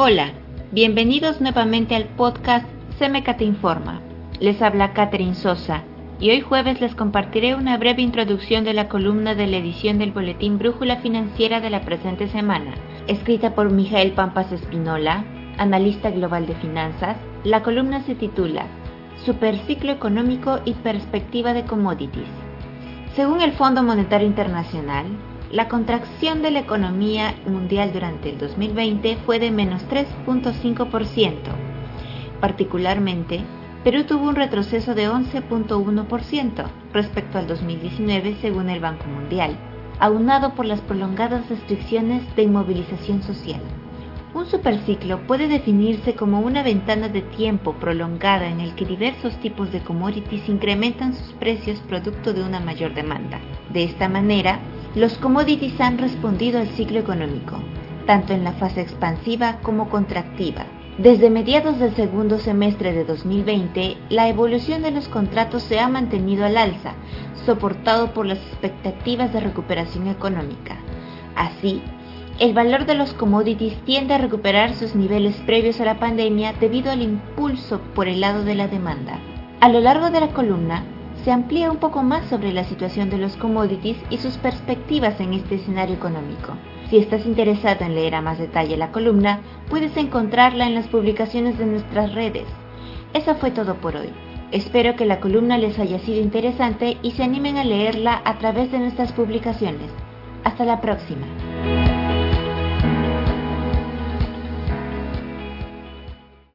Hola, bienvenidos nuevamente al podcast Semeca te informa. Les habla Catherine Sosa y hoy jueves les compartiré una breve introducción de la columna de la edición del Boletín Brújula Financiera de la presente semana, escrita por Mijael Pampas Espinola, analista global de finanzas. La columna se titula Superciclo económico y perspectiva de commodities. Según el Fondo Monetario Internacional, la contracción de la economía mundial durante el 2020 fue de menos 3.5%. Particularmente, Perú tuvo un retroceso de 11.1% respecto al 2019 según el Banco Mundial, aunado por las prolongadas restricciones de inmovilización social. Un superciclo puede definirse como una ventana de tiempo prolongada en el que diversos tipos de commodities incrementan sus precios producto de una mayor demanda. De esta manera, los commodities han respondido al ciclo económico, tanto en la fase expansiva como contractiva. Desde mediados del segundo semestre de 2020, la evolución de los contratos se ha mantenido al alza, soportado por las expectativas de recuperación económica. Así, el valor de los commodities tiende a recuperar sus niveles previos a la pandemia debido al impulso por el lado de la demanda. A lo largo de la columna, se amplía un poco más sobre la situación de los commodities y sus perspectivas en este escenario económico. Si estás interesado en leer a más detalle la columna, puedes encontrarla en las publicaciones de nuestras redes. Eso fue todo por hoy. Espero que la columna les haya sido interesante y se animen a leerla a través de nuestras publicaciones. Hasta la próxima.